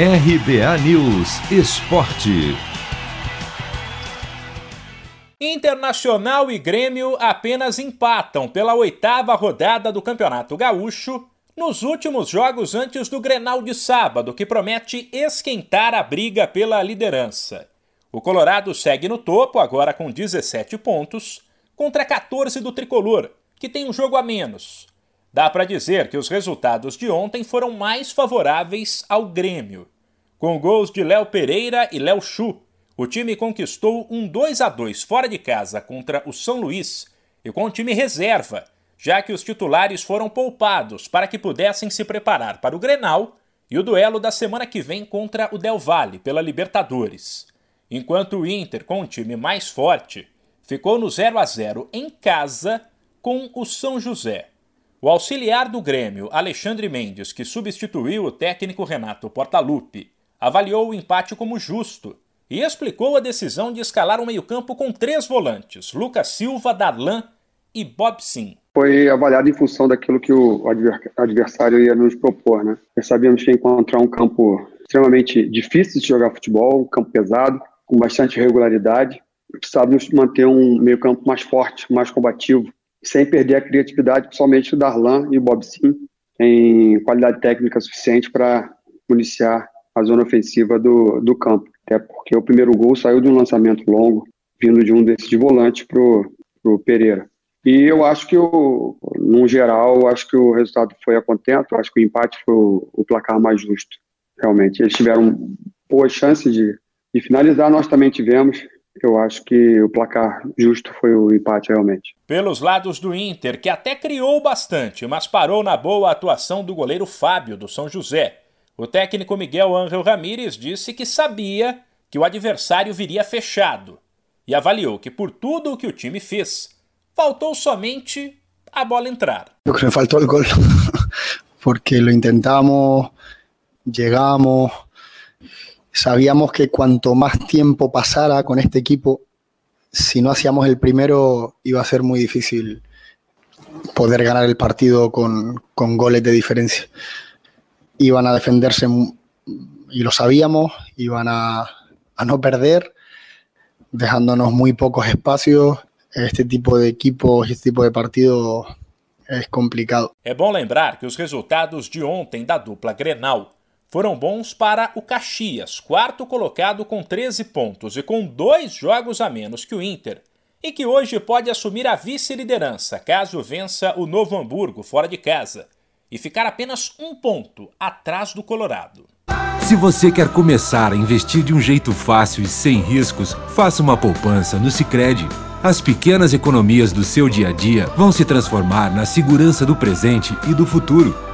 RBA News Esporte. Internacional e Grêmio apenas empatam pela oitava rodada do Campeonato Gaúcho nos últimos jogos antes do Grenal de sábado, que promete esquentar a briga pela liderança. O Colorado segue no topo, agora com 17 pontos, contra 14 do tricolor, que tem um jogo a menos. Dá para dizer que os resultados de ontem foram mais favoráveis ao Grêmio. Com gols de Léo Pereira e Léo Chu, o time conquistou um 2 a 2 fora de casa contra o São Luís e com o time reserva já que os titulares foram poupados para que pudessem se preparar para o Grenal e o duelo da semana que vem contra o Del Valle pela Libertadores. Enquanto o Inter, com um time mais forte, ficou no 0 a 0 em casa com o São José. O auxiliar do Grêmio, Alexandre Mendes, que substituiu o técnico Renato Portaluppi, avaliou o empate como justo e explicou a decisão de escalar um meio-campo com três volantes: Lucas Silva, Darlan e Bob Sim foi avaliado em função daquilo que o adversário ia nos propor, né? Nós sabíamos que ia encontrar um campo extremamente difícil de jogar futebol, um campo pesado, com bastante regularidade. Precisávamos manter um meio campo mais forte, mais combativo, sem perder a criatividade, principalmente o Darlan e o Bob Sim, em qualidade técnica suficiente para municiar a zona ofensiva do, do campo. Até porque o primeiro gol saiu de um lançamento longo, vindo de um desses de volante para o Pereira. E eu acho que, o, no geral, acho que o resultado foi a contento. Acho que o empate foi o, o placar mais justo, realmente. Eles tiveram boas chances de, de finalizar, nós também tivemos. Eu acho que o placar justo foi o empate, realmente. Pelos lados do Inter, que até criou bastante, mas parou na boa atuação do goleiro Fábio, do São José. O técnico Miguel Ángel Ramírez disse que sabia que o adversário viria fechado e avaliou que, por tudo o que o time fez, Faltou somente a bola entrar. Creo que faltó el gol, porque lo intentamos, llegamos, sabíamos que cuanto más tiempo pasara con este equipo, si no hacíamos el primero iba a ser muy difícil poder ganar el partido con, goles de diferencia. Iban a defenderse y lo sabíamos, iban a, no perder, dejándonos muy pocos espacios este tipo de equipos, este tipo de partido é complicado. É bom lembrar que os resultados de ontem da dupla Grenal foram bons para o Caxias, quarto colocado com 13 pontos e com dois jogos a menos que o Inter, e que hoje pode assumir a vice-liderança caso vença o Novo Hamburgo fora de casa e ficar apenas um ponto atrás do Colorado. Se você quer começar a investir de um jeito fácil e sem riscos, faça uma poupança no Sicredi. As pequenas economias do seu dia a dia vão se transformar na segurança do presente e do futuro.